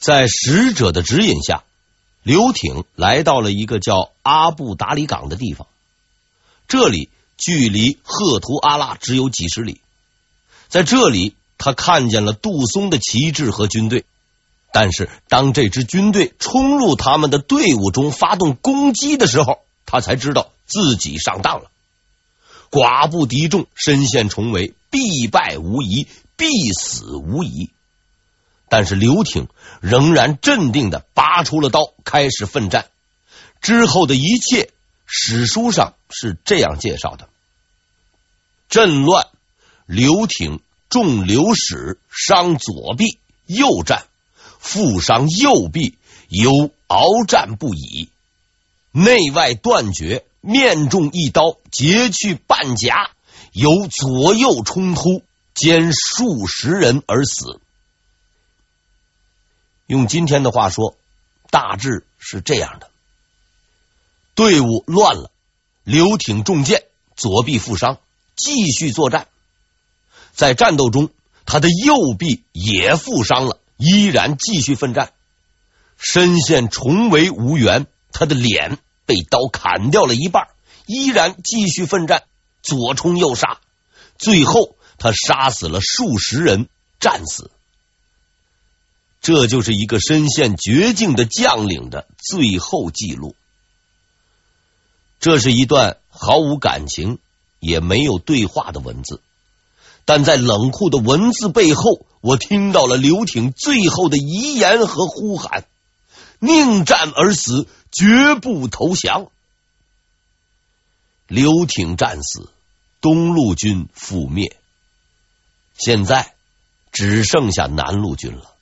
在使者的指引下，刘挺来到了一个叫阿布达里港的地方。这里距离赫图阿拉只有几十里。在这里，他看见了杜松的旗帜和军队。但是，当这支军队冲入他们的队伍中发动攻击的时候，他才知道自己上当了。寡不敌众，身陷重围，必败无疑，必死无疑。但是刘挺仍然镇定的拔出了刀，开始奋战。之后的一切，史书上是这样介绍的：阵乱，刘挺中流矢，伤左臂，右战。负伤右臂，犹鏖战不已，内外断绝，面中一刀，截去半甲，由左右冲突，歼数十人而死。用今天的话说，大致是这样的：队伍乱了，刘挺中箭，左臂负伤，继续作战。在战斗中，他的右臂也负伤了。依然继续奋战，身陷重围无援，他的脸被刀砍掉了一半，依然继续奋战，左冲右杀，最后他杀死了数十人，战死。这就是一个身陷绝境的将领的最后记录。这是一段毫无感情，也没有对话的文字。但在冷酷的文字背后，我听到了刘挺最后的遗言和呼喊：“宁战而死，绝不投降。”刘挺战死，东路军覆灭，现在只剩下南路军了。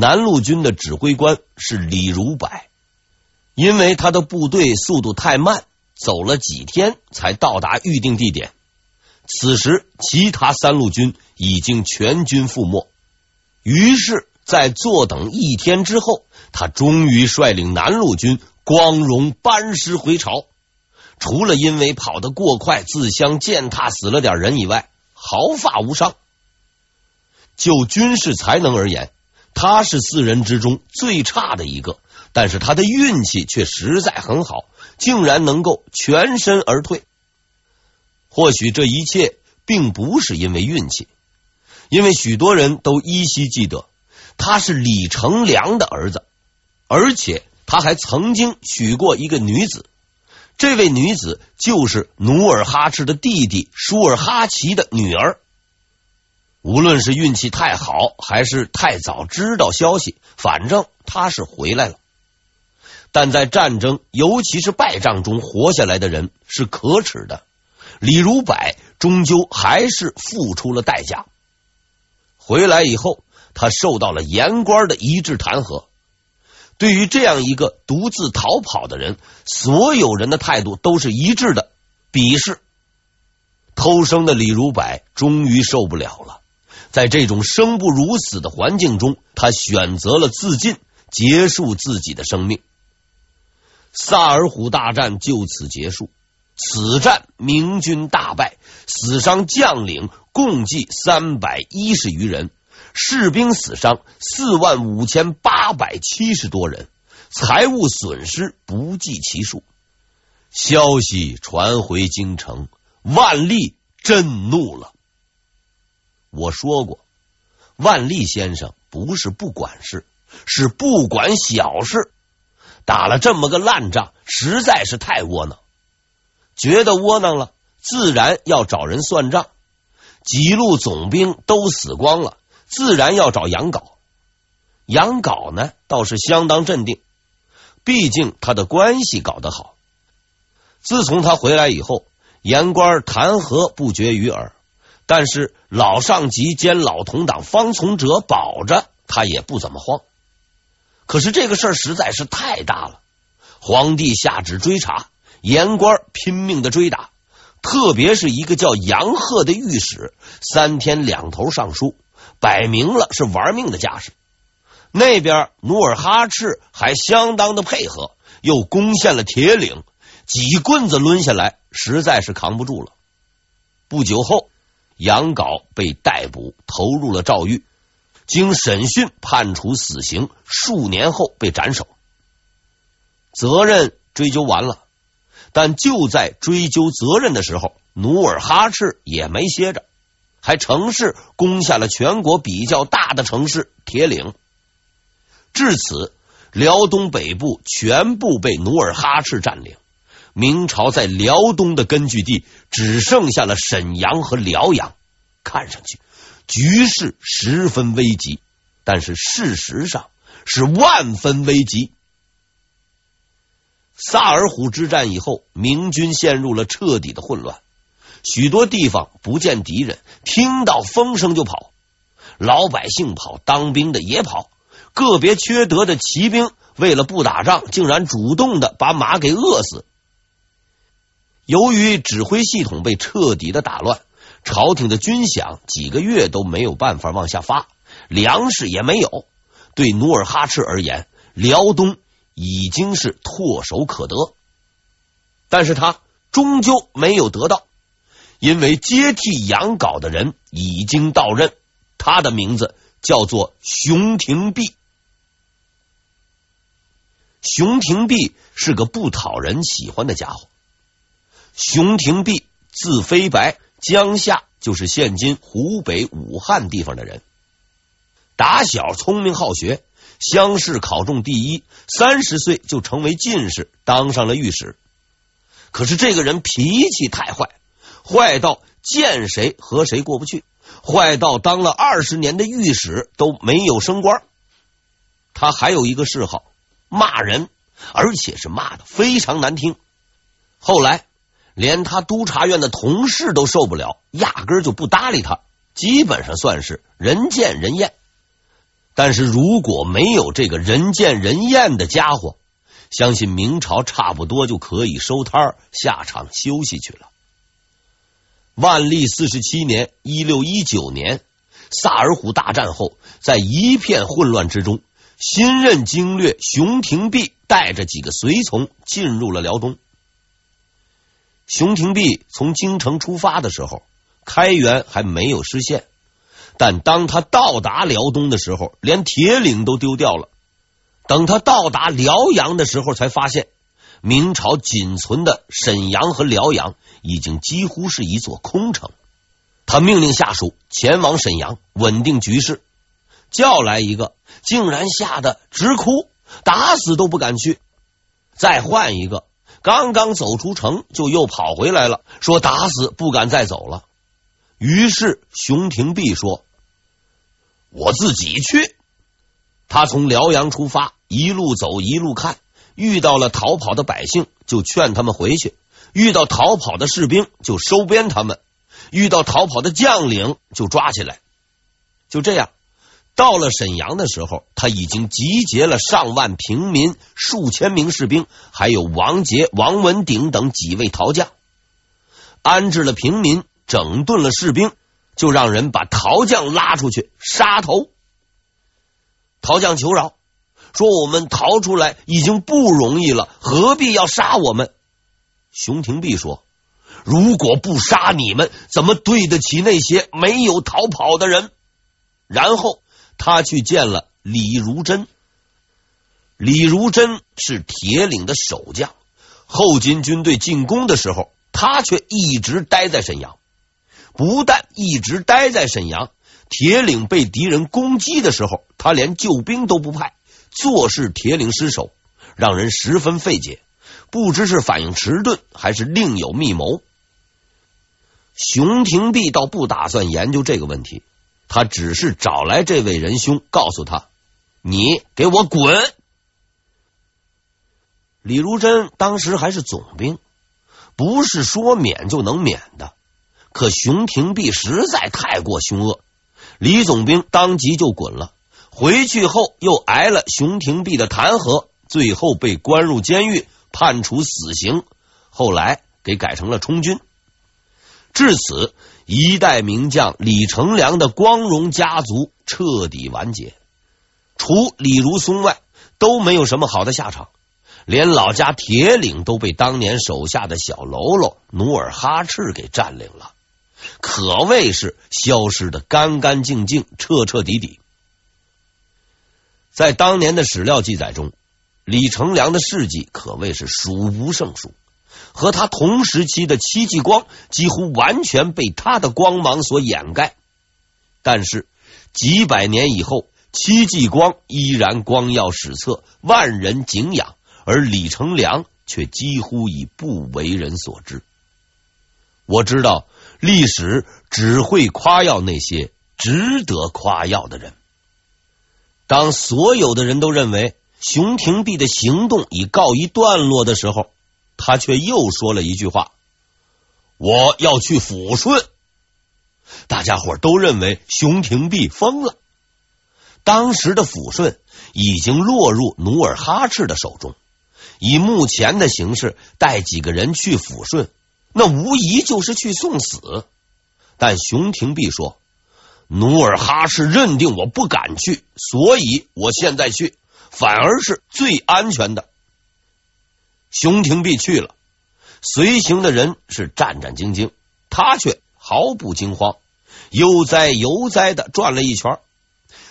南路军的指挥官是李如柏，因为他的部队速度太慢，走了几天才到达预定地点。此时，其他三路军已经全军覆没。于是，在坐等一天之后，他终于率领南路军光荣班师回朝。除了因为跑得过快，自相践踏死了点人以外，毫发无伤。就军事才能而言，他是四人之中最差的一个，但是他的运气却实在很好，竟然能够全身而退。或许这一切并不是因为运气，因为许多人都依稀记得他是李成梁的儿子，而且他还曾经娶过一个女子。这位女子就是努尔哈赤的弟弟舒尔哈齐的女儿。无论是运气太好，还是太早知道消息，反正他是回来了。但在战争，尤其是败仗中活下来的人是可耻的。李如柏终究还是付出了代价。回来以后，他受到了言官的一致弹劾。对于这样一个独自逃跑的人，所有人的态度都是一致的，鄙视。偷生的李如柏终于受不了了，在这种生不如死的环境中，他选择了自尽，结束自己的生命。萨尔浒大战就此结束。此战明军大败，死伤将领共计三百一十余人，士兵死伤四万五千八百七十多人，财物损失不计其数。消息传回京城，万历震怒了。我说过，万历先生不是不管事，是不管小事。打了这么个烂仗，实在是太窝囊。觉得窝囊了，自然要找人算账。几路总兵都死光了，自然要找杨镐。杨镐呢，倒是相当镇定，毕竟他的关系搞得好。自从他回来以后，言官弹劾不绝于耳，但是老上级兼老同党方从哲保着他也不怎么慌。可是这个事儿实在是太大了，皇帝下旨追查。言官拼命的追打，特别是一个叫杨鹤的御史，三天两头上书，摆明了是玩命的架势。那边努尔哈赤还相当的配合，又攻陷了铁岭，几棍子抡下来，实在是扛不住了。不久后，杨镐被逮捕，投入了诏狱。经审讯判处死刑，数年后被斩首。责任追究完了，但就在追究责任的时候，努尔哈赤也没歇着，还乘势攻下了全国比较大的城市铁岭。至此，辽东北部全部被努尔哈赤占领，明朝在辽东的根据地只剩下了沈阳和辽阳，看上去。局势十分危急，但是事实上是万分危急。萨尔浒之战以后，明军陷入了彻底的混乱，许多地方不见敌人，听到风声就跑，老百姓跑，当兵的也跑，个别缺德的骑兵为了不打仗，竟然主动的把马给饿死。由于指挥系统被彻底的打乱。朝廷的军饷几个月都没有办法往下发，粮食也没有。对努尔哈赤而言，辽东已经是唾手可得，但是他终究没有得到，因为接替杨镐的人已经到任，他的名字叫做熊廷弼。熊廷弼是个不讨人喜欢的家伙。熊廷弼字飞白。江夏就是现今湖北武汉地方的人，打小聪明好学，乡试考中第一，三十岁就成为进士，当上了御史。可是这个人脾气太坏，坏到见谁和谁过不去，坏到当了二十年的御史都没有升官。他还有一个嗜好，骂人，而且是骂的非常难听。后来。连他督察院的同事都受不了，压根儿就不搭理他，基本上算是人见人厌。但是如果没有这个人见人厌的家伙，相信明朝差不多就可以收摊儿下场休息去了。万历四十七年（一六一九年），萨尔浒大战后，在一片混乱之中，新任经略熊廷弼带着几个随从进入了辽东。熊廷弼从京城出发的时候，开元还没有失陷，但当他到达辽东的时候，连铁岭都丢掉了。等他到达辽阳的时候，才发现明朝仅存的沈阳和辽阳已经几乎是一座空城。他命令下属前往沈阳稳定局势，叫来一个，竟然吓得直哭，打死都不敢去。再换一个。刚刚走出城，就又跑回来了，说打死不敢再走了。于是熊廷弼说：“我自己去。”他从辽阳出发，一路走一路看，遇到了逃跑的百姓，就劝他们回去；遇到逃跑的士兵，就收编他们；遇到逃跑的将领，就抓起来。就这样。到了沈阳的时候，他已经集结了上万平民、数千名士兵，还有王杰、王文鼎等几位逃将，安置了平民，整顿了士兵，就让人把逃将拉出去杀头。逃将求饶，说：“我们逃出来已经不容易了，何必要杀我们？”熊廷弼说：“如果不杀你们，怎么对得起那些没有逃跑的人？”然后。他去见了李如珍。李如珍是铁岭的守将，后金军队进攻的时候，他却一直待在沈阳。不但一直待在沈阳，铁岭被敌人攻击的时候，他连救兵都不派，坐视铁岭失守，让人十分费解。不知是反应迟钝，还是另有密谋。熊廷弼倒不打算研究这个问题。他只是找来这位仁兄，告诉他：“你给我滚！”李如珍当时还是总兵，不是说免就能免的。可熊廷弼实在太过凶恶，李总兵当即就滚了。回去后又挨了熊廷弼的弹劾，最后被关入监狱，判处死刑。后来给改成了充军。至此。一代名将李成梁的光荣家族彻底完结，除李如松外，都没有什么好的下场。连老家铁岭都被当年手下的小喽啰努尔哈赤给占领了，可谓是消失的干干净净、彻彻底底。在当年的史料记载中，李成梁的事迹可谓是数不胜数，和他同时期的戚继光几乎完全被他的光芒所掩盖。但是几百年以后，戚继光依然光耀史册，万人敬仰，而李成梁却几乎已不为人所知。我知道，历史只会夸耀那些值得夸耀的人。当所有的人都认为熊廷弼的行动已告一段落的时候，他却又说了一句话：“我要去抚顺。”大家伙都认为熊廷弼疯了。当时的抚顺已经落入努尔哈赤的手中，以目前的形势，带几个人去抚顺，那无疑就是去送死。但熊廷弼说。努尔哈赤认定我不敢去，所以我现在去，反而是最安全的。熊廷弼去了，随行的人是战战兢兢，他却毫不惊慌，悠哉悠哉的转了一圈。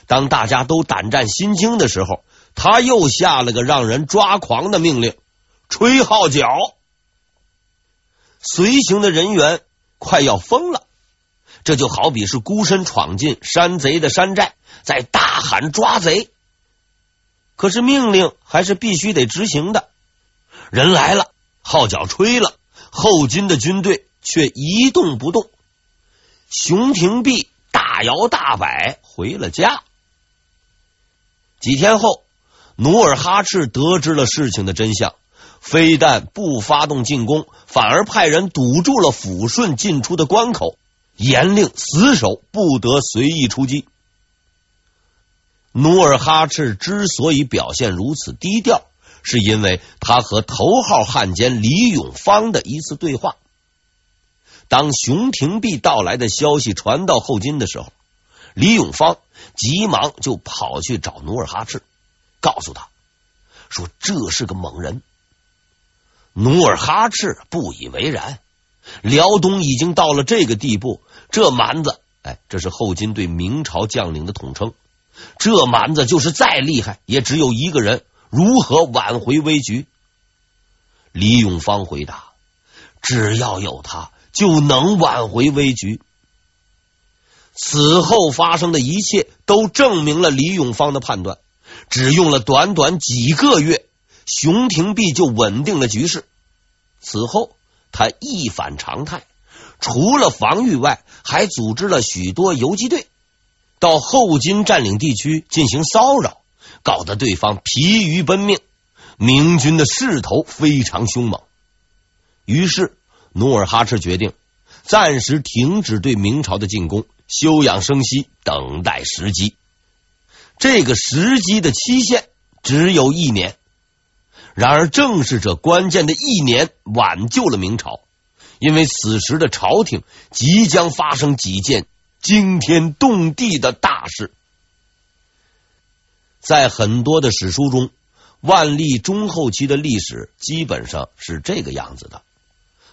当大家都胆战心惊的时候，他又下了个让人抓狂的命令：吹号角。随行的人员快要疯了。这就好比是孤身闯进山贼的山寨，在大喊抓贼。可是命令还是必须得执行的。人来了，号角吹了，后金的军队却一动不动。熊廷弼大摇大摆回了家。几天后，努尔哈赤得知了事情的真相，非但不发动进攻，反而派人堵住了抚顺进出的关口。严令死守，不得随意出击。努尔哈赤之所以表现如此低调，是因为他和头号汉奸李永芳的一次对话。当熊廷弼到来的消息传到后金的时候，李永芳急忙就跑去找努尔哈赤，告诉他说：“这是个猛人。”努尔哈赤不以为然。辽东已经到了这个地步，这蛮子，哎，这是后金对明朝将领的统称。这蛮子就是再厉害，也只有一个人，如何挽回危局？李永芳回答：“只要有他，就能挽回危局。”此后发生的一切都证明了李永芳的判断。只用了短短几个月，熊廷弼就稳定了局势。此后。他一反常态，除了防御外，还组织了许多游击队到后金占领地区进行骚扰，搞得对方疲于奔命。明军的势头非常凶猛，于是努尔哈赤决定暂时停止对明朝的进攻，休养生息，等待时机。这个时机的期限只有一年。然而，正是这关键的一年挽救了明朝，因为此时的朝廷即将发生几件惊天动地的大事。在很多的史书中，万历中后期的历史基本上是这个样子的：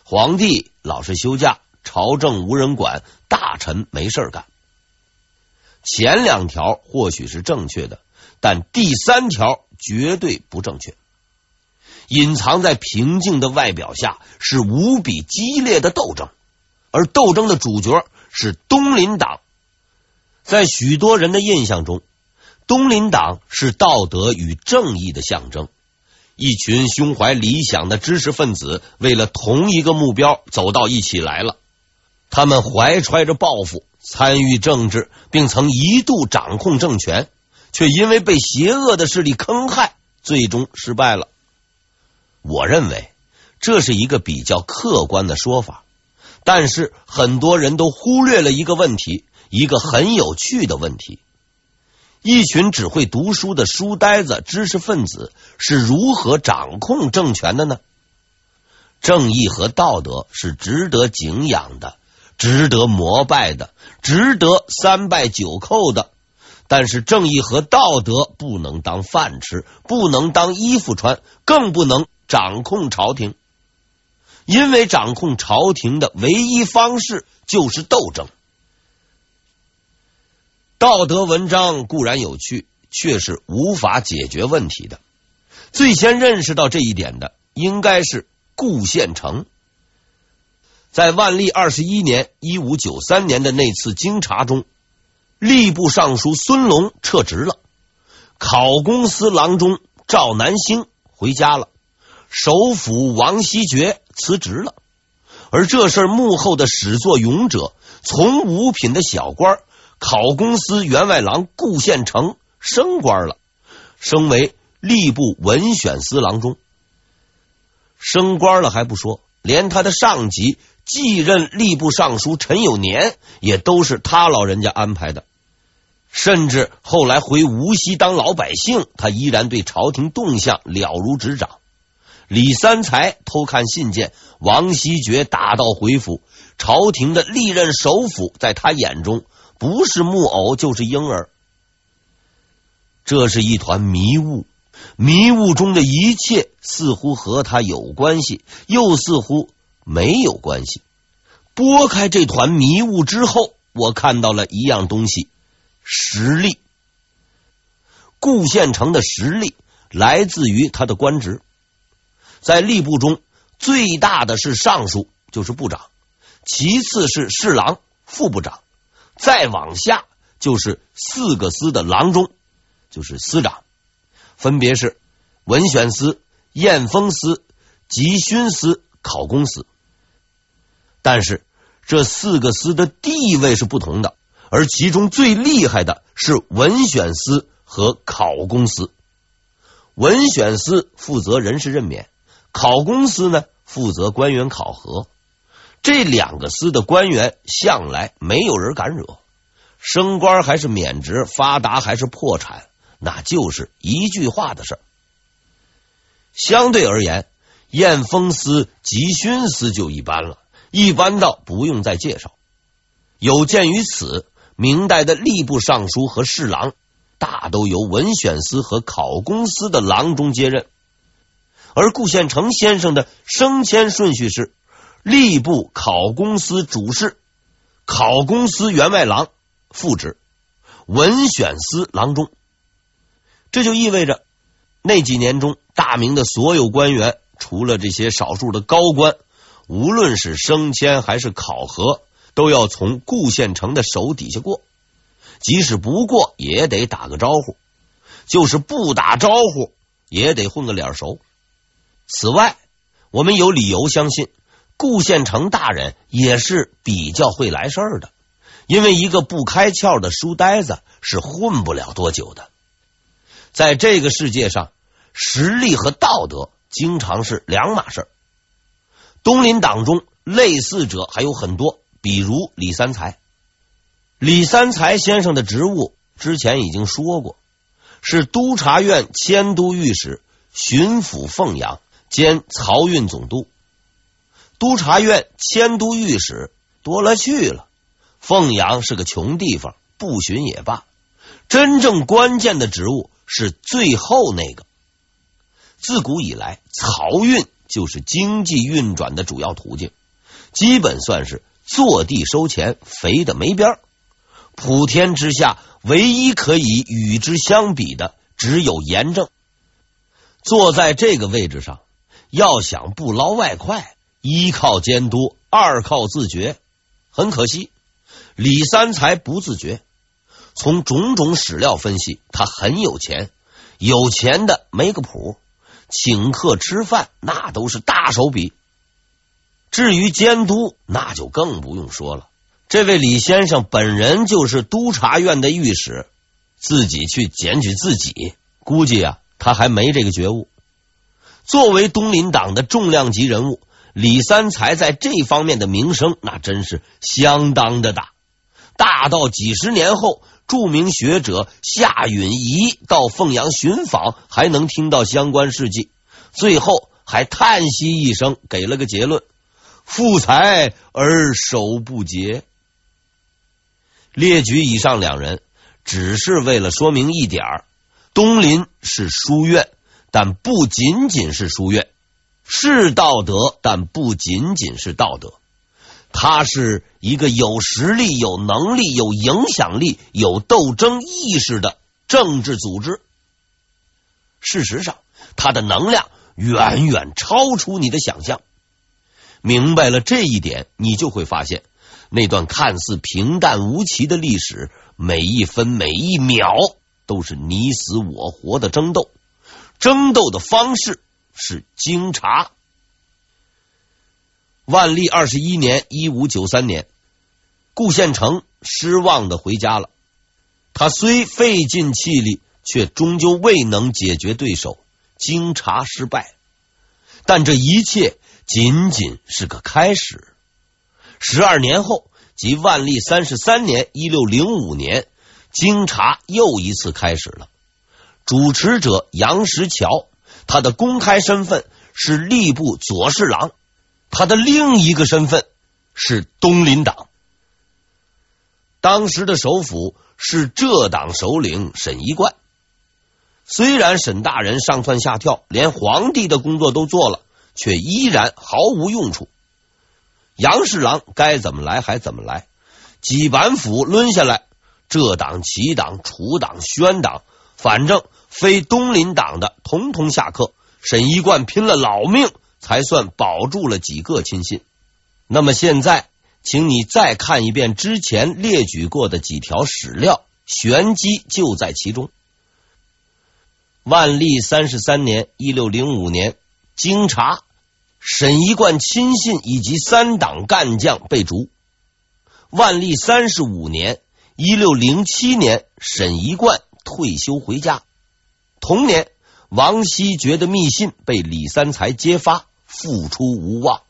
皇帝老是休假，朝政无人管，大臣没事干。前两条或许是正确的，但第三条绝对不正确。隐藏在平静的外表下是无比激烈的斗争，而斗争的主角是东林党。在许多人的印象中，东林党是道德与正义的象征。一群胸怀理想的知识分子，为了同一个目标走到一起来了。他们怀揣着抱负，参与政治，并曾一度掌控政权，却因为被邪恶的势力坑害，最终失败了。我认为这是一个比较客观的说法，但是很多人都忽略了一个问题，一个很有趣的问题：一群只会读书的书呆子、知识分子是如何掌控政权的呢？正义和道德是值得敬仰的，值得膜拜的，值得三拜九叩的。但是正义和道德不能当饭吃，不能当衣服穿，更不能。掌控朝廷，因为掌控朝廷的唯一方式就是斗争。道德文章固然有趣，却是无法解决问题的。最先认识到这一点的，应该是顾宪成。在万历二十一年（一五九三年）的那次京察中，吏部尚书孙龙撤职了，考功司郎中赵南星回家了，首辅王希爵辞职了。而这事幕后的始作俑者，从五品的小官，考公司员外郎顾宪成升官了，升为吏部文选司郎中。升官了还不说，连他的上级继任吏部尚书陈友年也都是他老人家安排的。甚至后来回无锡当老百姓，他依然对朝廷动向了如指掌。李三才偷看信件，王希爵打道回府，朝廷的历任首辅在他眼中不是木偶就是婴儿。这是一团迷雾。迷雾中的一切似乎和他有关系，又似乎没有关系。拨开这团迷雾之后，我看到了一样东西：实力。顾宪成的实力来自于他的官职，在吏部中最大的是尚书，就是部长；其次是侍郎、副部长；再往下就是四个司的郎中，就是司长。分别是文选司、验封司、集勋司、考功司，但是这四个司的地位是不同的，而其中最厉害的是文选司和考功司。文选司负责人事任免，考功司呢负责官员考核。这两个司的官员向来没有人敢惹，升官还是免职，发达还是破产。那就是一句话的事儿。相对而言，验封司、集勋司就一般了，一般到不用再介绍。有鉴于此，明代的吏部尚书和侍郎大都由文选司和考功司的郎中接任，而顾宪成先生的升迁顺序是吏部考公司主事、考公司员外郎副职、文选司郎中。这就意味着，那几年中，大明的所有官员，除了这些少数的高官，无论是升迁还是考核，都要从顾县城的手底下过。即使不过，也得打个招呼；就是不打招呼，也得混个脸熟。此外，我们有理由相信，顾宪成大人也是比较会来事儿的，因为一个不开窍的书呆子是混不了多久的。在这个世界上，实力和道德经常是两码事儿。东林党中类似者还有很多，比如李三才。李三才先生的职务之前已经说过，是督察院迁都御史、巡抚凤阳兼漕运总督。督察院迁都御史多了去了，凤阳是个穷地方，不巡也罢。真正关键的职务。是最后那个。自古以来，漕运就是经济运转的主要途径，基本算是坐地收钱，肥的没边儿。普天之下，唯一可以与之相比的，只有严正。坐在这个位置上，要想不捞外快，一靠监督，二靠自觉。很可惜，李三才不自觉。从种种史料分析，他很有钱，有钱的没个谱，请客吃饭那都是大手笔。至于监督，那就更不用说了。这位李先生本人就是督察院的御史，自己去检举自己，估计啊，他还没这个觉悟。作为东林党的重量级人物，李三才在这方面的名声那真是相当的大，大到几十年后。著名学者夏允彝到凤阳寻访，还能听到相关事迹，最后还叹息一声，给了个结论：富才而手不竭。列举以上两人，只是为了说明一点：东林是书院，但不仅仅是书院；是道德，但不仅仅是道德。他是一个有实力、有能力、有影响力、有斗争意识的政治组织。事实上，它的能量远远超出你的想象。明白了这一点，你就会发现，那段看似平淡无奇的历史，每一分每一秒都是你死我活的争斗。争斗的方式是经察。万历二十一年（一五九三年），顾献成失望的回家了。他虽费尽气力，却终究未能解决对手，经察失败。但这一切仅仅是个开始。十二年后，即万历三十三年（一六零五年），经察又一次开始了。主持者杨石桥，他的公开身份是吏部左侍郎。他的另一个身份是东林党，当时的首辅是浙党首领沈一贯。虽然沈大人上窜下跳，连皇帝的工作都做了，却依然毫无用处。杨侍郎该怎么来还怎么来，几板斧抡下来，浙党、齐党、楚党、宣党，反正非东林党的，统统下课。沈一贯拼了老命。才算保住了几个亲信。那么现在，请你再看一遍之前列举过的几条史料，玄机就在其中。万历三十三年（一六零五年），经查沈一贯亲信以及三党干将被逐。万历三十五年（一六零七年），沈一贯退休回家。同年，王希觉的密信被李三才揭发。复出无望。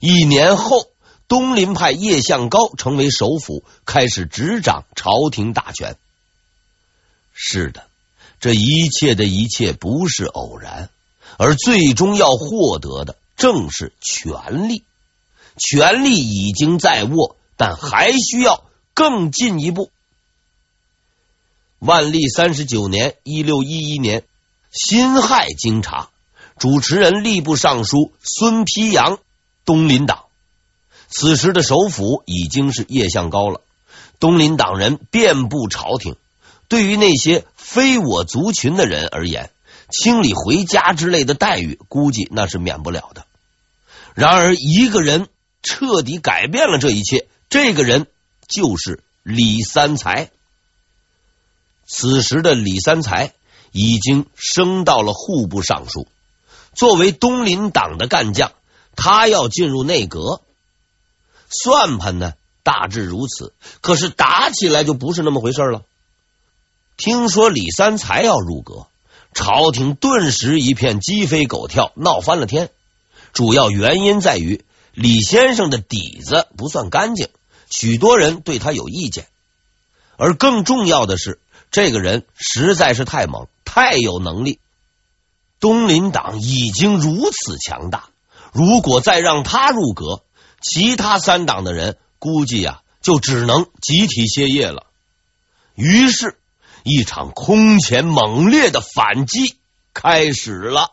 一年后，东林派叶向高成为首辅，开始执掌朝廷大权。是的，这一切的一切不是偶然，而最终要获得的正是权力。权力已经在握，但还需要更进一步。万历三十九年（一六一一年），辛亥经察。主持人吏部尚书孙丕阳，东林党。此时的首辅已经是叶向高了。东林党人遍布朝廷，对于那些非我族群的人而言，清理回家之类的待遇，估计那是免不了的。然而，一个人彻底改变了这一切，这个人就是李三才。此时的李三才已经升到了户部尚书。作为东林党的干将，他要进入内阁，算盘呢，大致如此。可是打起来就不是那么回事了。听说李三才要入阁，朝廷顿时一片鸡飞狗跳，闹翻了天。主要原因在于李先生的底子不算干净，许多人对他有意见。而更重要的是，这个人实在是太猛，太有能力。东林党已经如此强大，如果再让他入阁，其他三党的人估计啊，就只能集体歇业了。于是，一场空前猛烈的反击开始了。